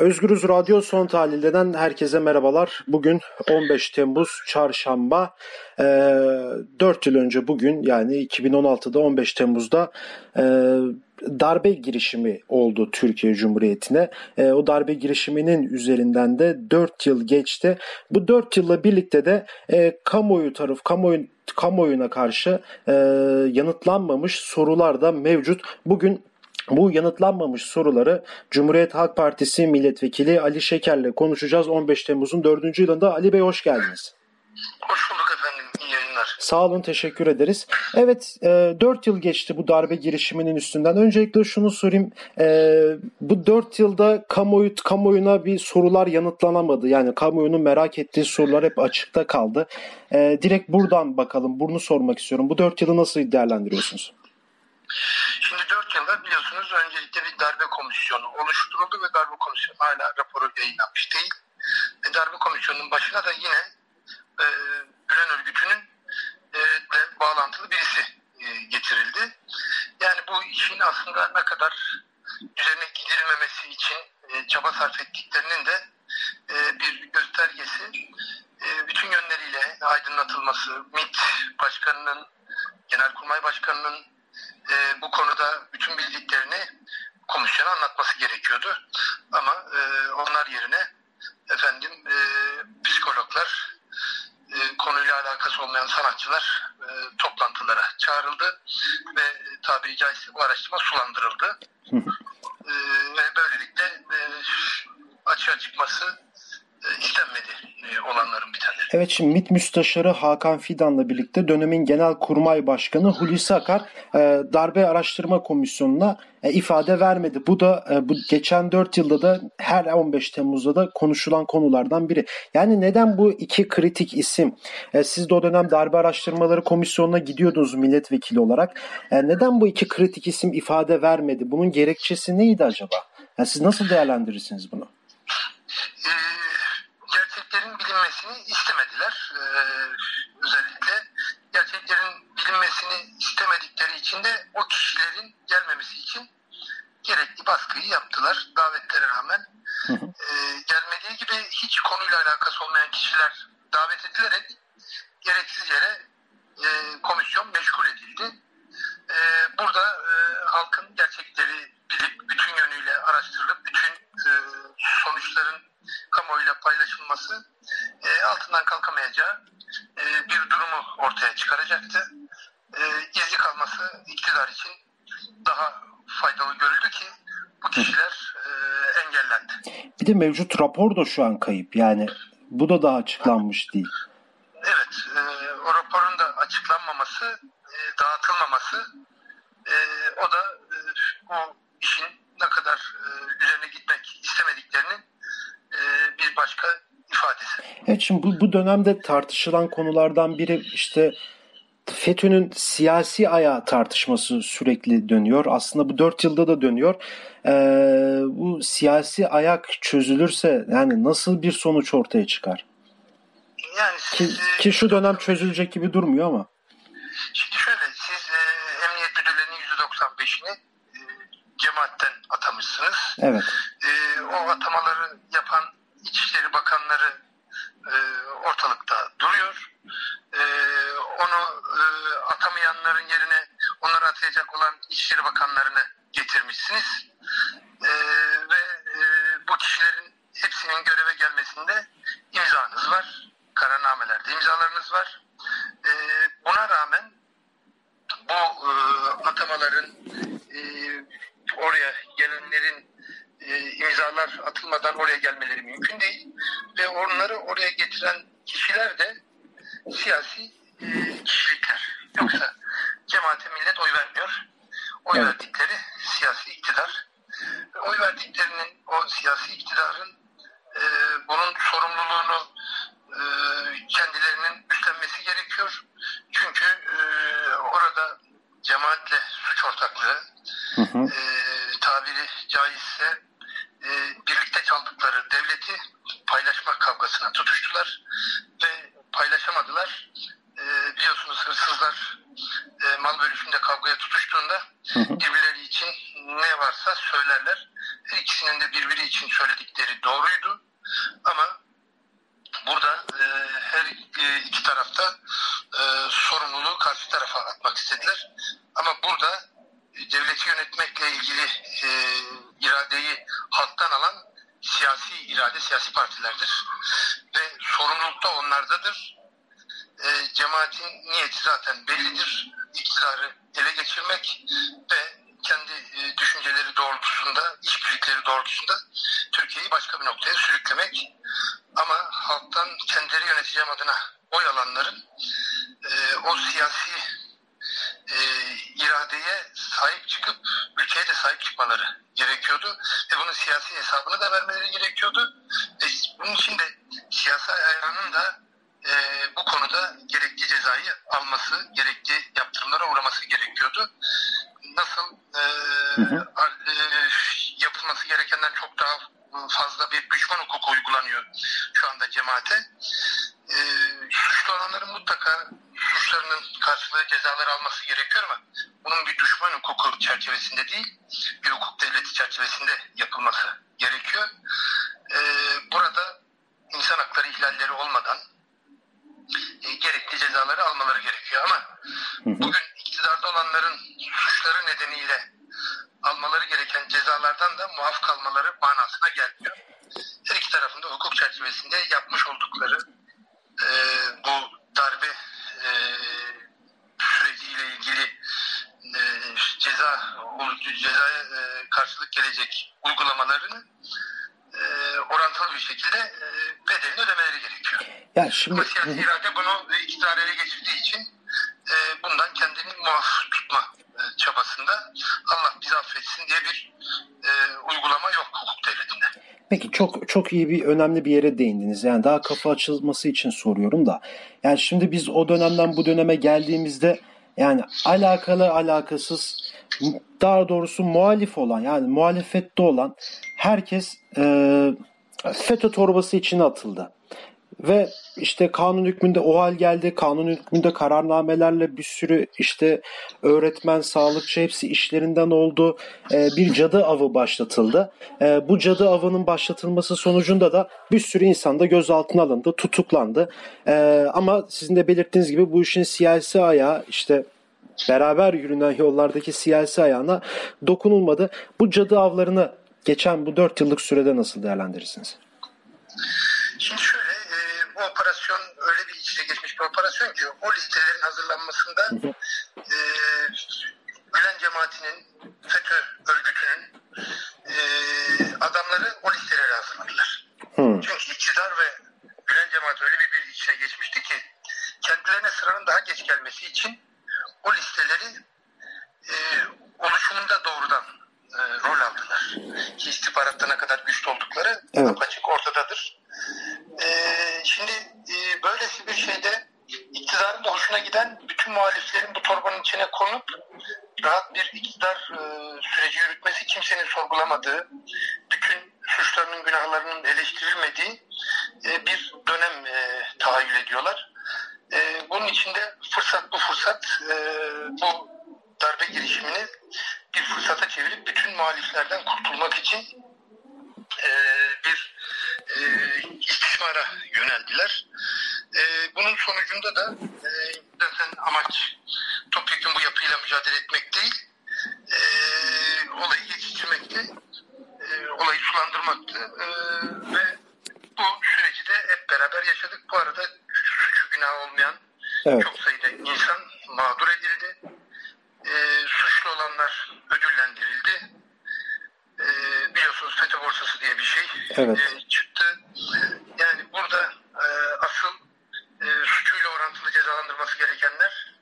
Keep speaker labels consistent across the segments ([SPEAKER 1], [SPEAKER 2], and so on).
[SPEAKER 1] Özgürüz Radyo Son Tahlil'den herkese merhabalar. Bugün 15 Temmuz Çarşamba. E, 4 yıl önce bugün yani 2016'da 15 Temmuz'da e, darbe girişimi oldu Türkiye Cumhuriyeti'ne. E, o darbe girişiminin üzerinden de 4 yıl geçti. Bu 4 yılla birlikte de e, kamuoyu taraf, kamuoyu kamuoyuna karşı e, yanıtlanmamış sorular da mevcut. Bugün bu yanıtlanmamış soruları Cumhuriyet Halk Partisi milletvekili Ali Şeker'le konuşacağız 15 Temmuz'un 4. yılında. Ali Bey hoş geldiniz.
[SPEAKER 2] Hoş bulduk efendim. İyi yayınlar.
[SPEAKER 1] Sağ olun, teşekkür ederiz. Evet, e, 4 yıl geçti bu darbe girişiminin üstünden. Öncelikle şunu sorayım. E, bu 4 yılda kamuoyu, kamuoyuna bir sorular yanıtlanamadı. Yani kamuoyunun merak ettiği sorular hep açıkta kaldı. E, direkt buradan bakalım, bunu sormak istiyorum. Bu 4 yılı nasıl değerlendiriyorsunuz?
[SPEAKER 2] Şimdi 4 yılda biliyorsunuz öncelikle bir darbe komisyonu oluşturuldu ve darbe komisyonu hala raporu yayınlanmış değil. Ve darbe komisyonunun başına da yine e, Gülen örgütünün e, bağlantılı birisi e, getirildi. Yani bu işin aslında ne kadar üzerine gidilmemesi için e, çaba sarf ettiklerinin de e, bir göstergesi e, bütün yönleriyle aydınlatılması, MİT Başkanı'nın, Genelkurmay Başkanı'nın e, bu konuda bütün bildiklerini komisyona anlatması gerekiyordu. Ama e, onlar yerine efendim e, psikologlar, e, konuyla alakası olmayan sanatçılar e, toplantılara çağrıldı ve tabiri caizse bu araştırma sulandırıldı. e, ve böylelikle e, açığa çıkması istenmedi e, olanların bitenleri.
[SPEAKER 1] Evet şimdi MİT Müsteşarı Hakan Fidan'la birlikte dönemin Genel Kurmay Başkanı Hulusi Akar e, darbe araştırma komisyonuna e, ifade vermedi. Bu da bu geçen 4 yılda da her 15 Temmuz'da da konuşulan konulardan biri. Yani neden bu iki kritik isim siz de o dönem darbe araştırmaları komisyonuna gidiyordunuz milletvekili olarak. Neden bu iki kritik isim ifade vermedi? Bunun gerekçesi neydi acaba? Yani siz nasıl değerlendirirsiniz bunu?
[SPEAKER 2] Bilinmesini istemediler. Ee, özellikle gerçeklerin bilinmesini istemedikleri için de o kişilerin gelmemesi için gerekli baskıyı yaptılar davetlere rağmen. Ee, gelmediği gibi hiç konuyla alakası olmayan kişiler davet edilerek gereksiz yere e, komisyon meşgul edildi. E, burada e, halkın gerçekleri bilip bütün yönüyle araştırılıp bütün e, sonuçların kamuoyuyla paylaşılması e, altından kalkamayacağı e, bir durumu ortaya çıkaracaktı. E, gizli kalması iktidar için daha faydalı görüldü ki bu kişiler e, engellendi.
[SPEAKER 1] Bir de mevcut rapor da şu an kayıp. Yani bu da daha açıklanmış değil.
[SPEAKER 2] Evet, e, o raporun da açıklanmaması, e, dağıtılmaması, e, o da
[SPEAKER 1] Evet şimdi bu, bu dönemde tartışılan konulardan biri işte FETÖ'nün siyasi ayağı tartışması sürekli dönüyor. Aslında bu dört yılda da dönüyor. Ee, bu siyasi ayak çözülürse yani nasıl bir sonuç ortaya çıkar?
[SPEAKER 2] Yani
[SPEAKER 1] Ki,
[SPEAKER 2] siz, e,
[SPEAKER 1] ki şu dönem çözülecek gibi durmuyor ama.
[SPEAKER 2] Şimdi şöyle, siz e, emniyet müdürlerinin %95'ini e, cemaatten atamışsınız.
[SPEAKER 1] Evet.
[SPEAKER 2] E, o atamaları yapan İçişleri Bakanları e, ortalıkta duruyor. E, onu e, atamayanların yerine onları atayacak olan İçişleri Bakanlarını getirmişsiniz. Ve bu kişilerin hepsinin göreve gelmesinde imzanız var. Kararnamelerde imzalarınız var. Buna rağmen bu atamaların oraya gelenlerin imzalar atılmadan oraya gelmeleri mümkün değil ve onları oraya getiren kişiler de siyasi e, kişilikler. Yoksa cemaate millet oy vermiyor. Oy
[SPEAKER 1] Evet.
[SPEAKER 2] verdikleri siyasi iktidar. Ve oy verdiklerinin o siyasi iktidarın e, bunun sorumluluğunu e, kendilerinin üstlenmesi gerekiyor. Çünkü e, orada cemaatle suç ortaklığı
[SPEAKER 1] Hı hı.
[SPEAKER 2] e, tabiri caizse e, birlikte çaldıkları devleti paylaşma kavgasına tutuştular ve paylaşamadılar. E, biliyorsunuz hırsızlar e, mal bölüşünde kavgaya tutuştuğunda birbirleri için ne varsa söylerler. Her ikisinin de birbiri için söyledikleri doğruydu. Ama burada e, her e, iki tarafta e, sorumluluğu karşı tarafa atmak istediler. Ama burada devleti yönetmekle ilgili e, iradeyi halktan alan siyasi irade, siyasi partilerdir. Ve sorumluluk da onlardadır. E, cemaatin niyeti zaten bellidir. İktidarı ele geçirmek ve kendi e, düşünceleri doğrultusunda, işbirlikleri doğrultusunda Türkiye'yi başka bir noktaya sürüklemek. Ama halktan kendileri yöneteceğim adına oy alanların e, o siyasi e, iradeye sahip çıkıp ülkeye de sahip çıkmaları gerekiyordu. Ve bunun siyasi hesabını da vermeleri gerekiyordu. Ve bunun için de siyasi ayağının da e, bu konuda gerekli cezayı alması, gerekli yaptırımlara uğraması gerekiyordu. Nasıl e, e, yapılması gerekenden çok daha fazla bir düşman hukuku uygulanıyor şu anda cemaate. E, suçlu olanların mutlaka suçlarının karşılığı cezaları alması gerekiyor ama bunun bir düşman hukuku çerçevesinde değil, bir hukuk devleti çerçevesinde yapılması gerekiyor. E, burada insan hakları ihlalleri olmadan e, gerekli cezaları almaları gerekiyor ama bugün iktidarda olanların suçları nedeniyle almaları gereken cezalardan da muaf kalmaları manasına gelmiyor. Her iki tarafında hukuk çerçevesinde yapmış oldukları e, bu darbe e, süreciyle ilgili e, ceza cezaya e, karşılık gelecek uygulamalarını e, orantılı bir şekilde e, bedelini ödemeleri gerekiyor.
[SPEAKER 1] Ya şimdi...
[SPEAKER 2] Ama siyasi irade bunu iktidar ele geçirdiği için e, bundan kendini muaf tutma e, çabasında Allah bizi affetsin diye bir e, uygulama yok hukuk devletinde.
[SPEAKER 1] Peki çok çok iyi bir önemli bir yere değindiniz. Yani daha kafa açılması için soruyorum da. Yani şimdi biz o dönemden bu döneme geldiğimizde yani alakalı alakasız daha doğrusu muhalif olan yani muhalefette olan herkes e, FETÖ torbası içine atıldı. Ve işte kanun hükmünde o hal geldi. Kanun hükmünde kararnamelerle bir sürü işte öğretmen, sağlıkçı hepsi işlerinden oldu. Ee, bir cadı avı başlatıldı. Ee, bu cadı avının başlatılması sonucunda da bir sürü insan da gözaltına alındı, tutuklandı. Ee, ama sizin de belirttiğiniz gibi bu işin siyasi ayağı işte beraber yürünen yollardaki siyasi ayağına dokunulmadı. Bu cadı avlarını geçen bu dört yıllık sürede nasıl değerlendirirsiniz?
[SPEAKER 2] Şimdi şöyle bu operasyon öyle bir içine geçmiş bir operasyon ki o listelerin hazırlanmasında e, Gülen cemaatinin FETÖ örgütünün e, adamları o listeleri hazırladılar. Hmm. Çünkü iktidar ve Gülen cemaat öyle bir, bir içine geçmişti ki kendilerine sıranın daha geç gelmesi için listeleri e, oluşumunda doğrudan e, rol aldılar. Ki istihbaratta ne kadar güçlü oldukları evet. açık ortadadır. E, şimdi e, böylesi bir şeyde iktidarın da hoşuna giden bütün muhaliflerin bu torbanın içine konup rahat bir iktidar e, süreci yürütmesi kimsenin sorgulamadığı, bütün suçlarının günahlarının eleştirilmediği e, bir dönem e, tahayyül ediyorlar. E, bunun içinde fırsat bu fırsat e, bu darbe girişimini bir fırsata çevirip bütün muhaliflerden kurtulmak için e, bir e, istismara yöneldiler. E, bunun sonucunda da e, zaten amaç topyekun bu yapıyla mücadele etmek değil, e, olayı geçiştirmekti, e, olayı sulandırmaktı e, ve bu süreci de hep beraber yaşadık. Bu arada suçu günah olmayan evet. çok sayıda insan mağdur edildi. E, suçlu olanlar ödüllendirildi. E, biliyorsunuz FETÖ borsası diye bir şey evet. e, çıktı. Yani burada e, asıl e, suçuyla orantılı cezalandırması gerekenler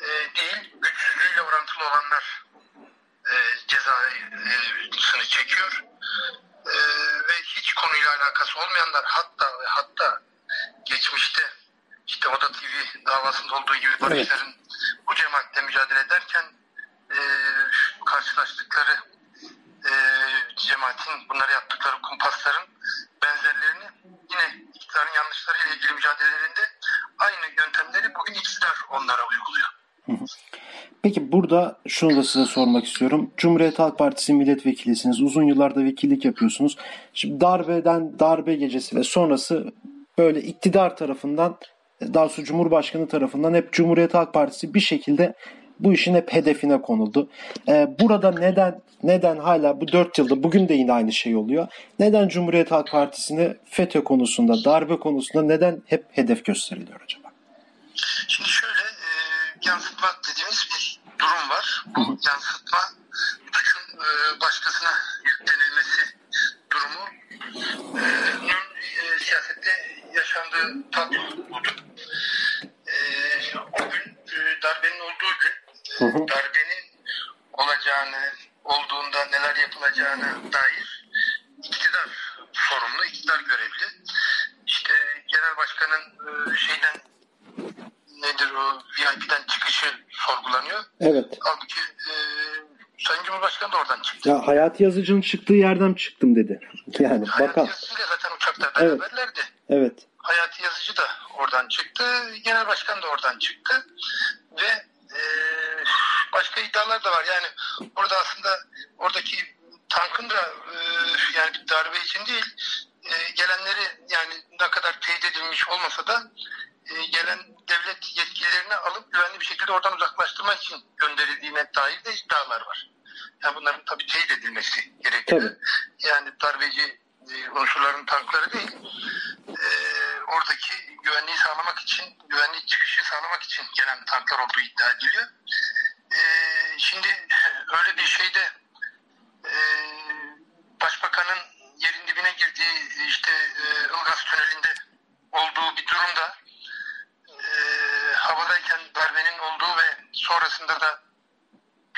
[SPEAKER 2] e, değil, güçsüzlüğüyle orantılı olanlar e, cezasını çekiyor. E, ve hiç konuyla alakası olmayanlar hatta ve hatta geçmişte işte Oda TV davasında barışların evet. bu cemaatle mücadele ederken e, karşılaştıkları e, cemaatin bunları yaptıkları kumpasların benzerlerini yine iktidarın yanlışlarıyla ilgili mücadelelerinde aynı yöntemleri bugün iktidar onlara uyguluyor.
[SPEAKER 1] Peki burada şunu da size sormak istiyorum. Cumhuriyet Halk Partisi milletvekilisiniz. Uzun yıllarda vekillik yapıyorsunuz. Şimdi darbeden, darbe gecesi ve sonrası böyle iktidar tarafından daha doğrusu Cumhurbaşkanı tarafından hep Cumhuriyet Halk Partisi bir şekilde bu işin hep hedefine konuldu. Ee, burada neden neden hala bu dört yılda bugün de yine aynı şey oluyor. Neden Cumhuriyet Halk Partisi'ni FETÖ konusunda, darbe konusunda neden hep hedef gösteriliyor acaba?
[SPEAKER 2] Şimdi şöyle e, yansıtma dediğimiz bir durum var. Bu yansıtma suçun e, başkasına yüklenilmesi durumu e, e, siyasette yaşandığı tablo budur. Darbenin olacağını, olduğunda neler yapılacağına dair iktidar sorumlu, iktidar görevli. İşte genel başkanın e, şeyden nedir o VIP'den çıkışı sorgulanıyor.
[SPEAKER 1] Evet.
[SPEAKER 2] Halbuki e, Sayın Cumhurbaşkanı da oradan çıktı.
[SPEAKER 1] Ya Hayati Yazıcı'nın çıktığı yerden çıktım dedi. Yani
[SPEAKER 2] Hayati
[SPEAKER 1] bakan.
[SPEAKER 2] Yazıcı ile zaten uçakta
[SPEAKER 1] Evet.
[SPEAKER 2] beraberlerdi.
[SPEAKER 1] Evet.
[SPEAKER 2] Hayati Yazıcı da oradan çıktı. Genel Başkan da oradan çıktı. Ve e, başka iddialar da var. Yani orada aslında oradaki tankın da e, yani bir darbe için değil e, gelenleri yani ne kadar teyit edilmiş olmasa da e, gelen devlet yetkililerini alıp güvenli bir şekilde oradan uzaklaştırmak için gönderildiğine dair de iddialar var. Yani bunların tabii teyit edilmesi gerekiyor.
[SPEAKER 1] Tabii.
[SPEAKER 2] Yani darbeci e, unsurların tankları değil e, oradaki güvenliği sağlamak için, güvenli çıkışı sağlamak için gelen tanklar olduğu iddia ediliyor. E, şimdi öyle bir şeyde e, başbakanın yerin dibine girdiği işte e, Ilgaz Tüneli'nde olduğu bir durumda e, havadayken darbenin olduğu ve sonrasında da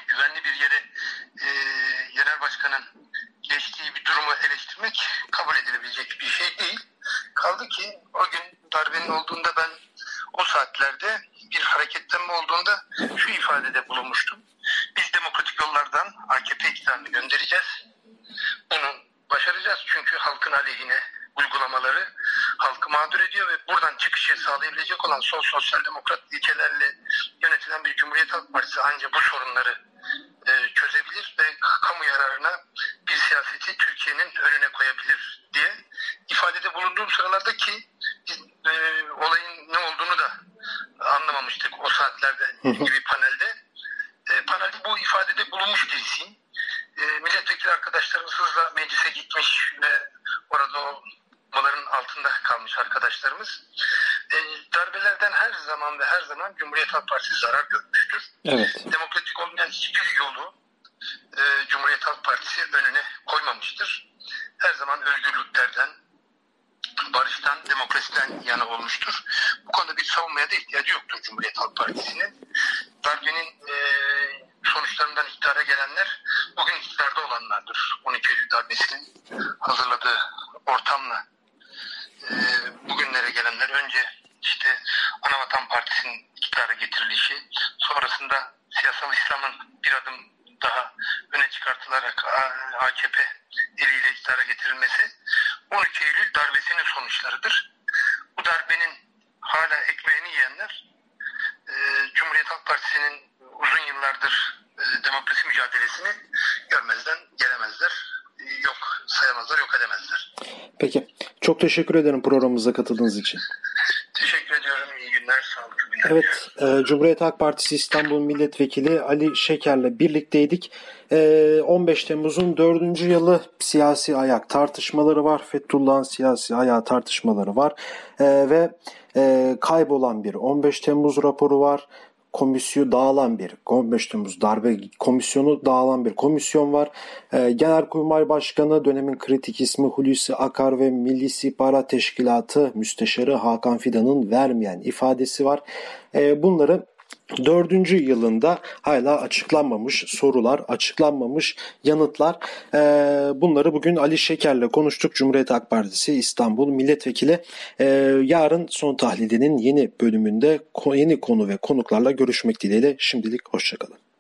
[SPEAKER 2] güvenli bir yere e, genel başkanın geçtiği bir durumu eleştirmek kabul edilebilecek bir şey değil. Kaldı ki o gün darbenin olduğunda ben o saatlerde bir hareketlenme olduğunda şu ifadede bulunmuştum. İktidarını göndereceğiz. Bunu başaracağız çünkü halkın aleyhine uygulamaları halkı mağdur ediyor ve buradan çıkışı sağlayabilecek olan sol sosyal demokrat ilkelerle yönetilen bir Cumhuriyet Halk Partisi ancak bu sorunları e, çözebilir ve kamu yararına bir siyaseti Türkiye'nin önüne koyabilir diye ifadede bulunduğum sıralarda ki e, olayın ne olduğunu da anlamamıştık o saatlerde gibi zaman ve her zaman Cumhuriyet Halk Partisi zarar görmüştür.
[SPEAKER 1] Evet.
[SPEAKER 2] Demokratik olmayan hiçbir yolu e, Cumhuriyet Halk Partisi önüne koymamıştır. Her zaman özgürlüklerden, barıştan, demokrasiden yana olmuştur. Bu konuda bir savunmaya da ihtiyacı yoktur Cumhuriyet Halk Partisi'nin. Darbenin e, sonuçlarından iktidara gelenler bugün iktidarda olanlardır. 12 Eylül darbesinin hazırladığı ortamla e, bugünlere gelenler önce Partisi'nin iktidara getirilişi, sonrasında siyasal İslam'ın bir adım daha öne çıkartılarak AKP eliyle iktidara getirilmesi 12 Eylül darbesinin sonuçlarıdır. Bu darbenin hala ekmeğini yiyenler e, Cumhuriyet Halk Partisi'nin uzun yıllardır e, demokrasi mücadelesini görmezden gelemezler. Yok sayamazlar, yok edemezler.
[SPEAKER 1] Peki. Çok teşekkür ederim programımıza katıldığınız için. Evet, e, Cumhuriyet Halk Partisi İstanbul Milletvekili Ali Şeker'le birlikteydik. E, 15 Temmuz'un 4. yılı siyasi ayak tartışmaları var. Fethullah'ın siyasi ayağı tartışmaları var. E, ve e, kaybolan bir 15 Temmuz raporu var. Komisyon dağılan bir 15 Temmuz darbe komisyonu dağılan bir komisyon var. E, Genelkurmay Başkanı dönemin kritik ismi Hulusi Akar ve Milli İstihbarat Teşkilatı Müsteşarı Hakan Fidan'ın vermeyen ifadesi var. E, bunları Dördüncü yılında hala açıklanmamış sorular, açıklanmamış yanıtlar. Ee, bunları bugün Ali Şeker'le konuştuk. Cumhuriyet Halk Partisi İstanbul Milletvekili. Ee, yarın son tahlilinin yeni bölümünde yeni konu ve konuklarla görüşmek dileğiyle. Şimdilik hoşçakalın.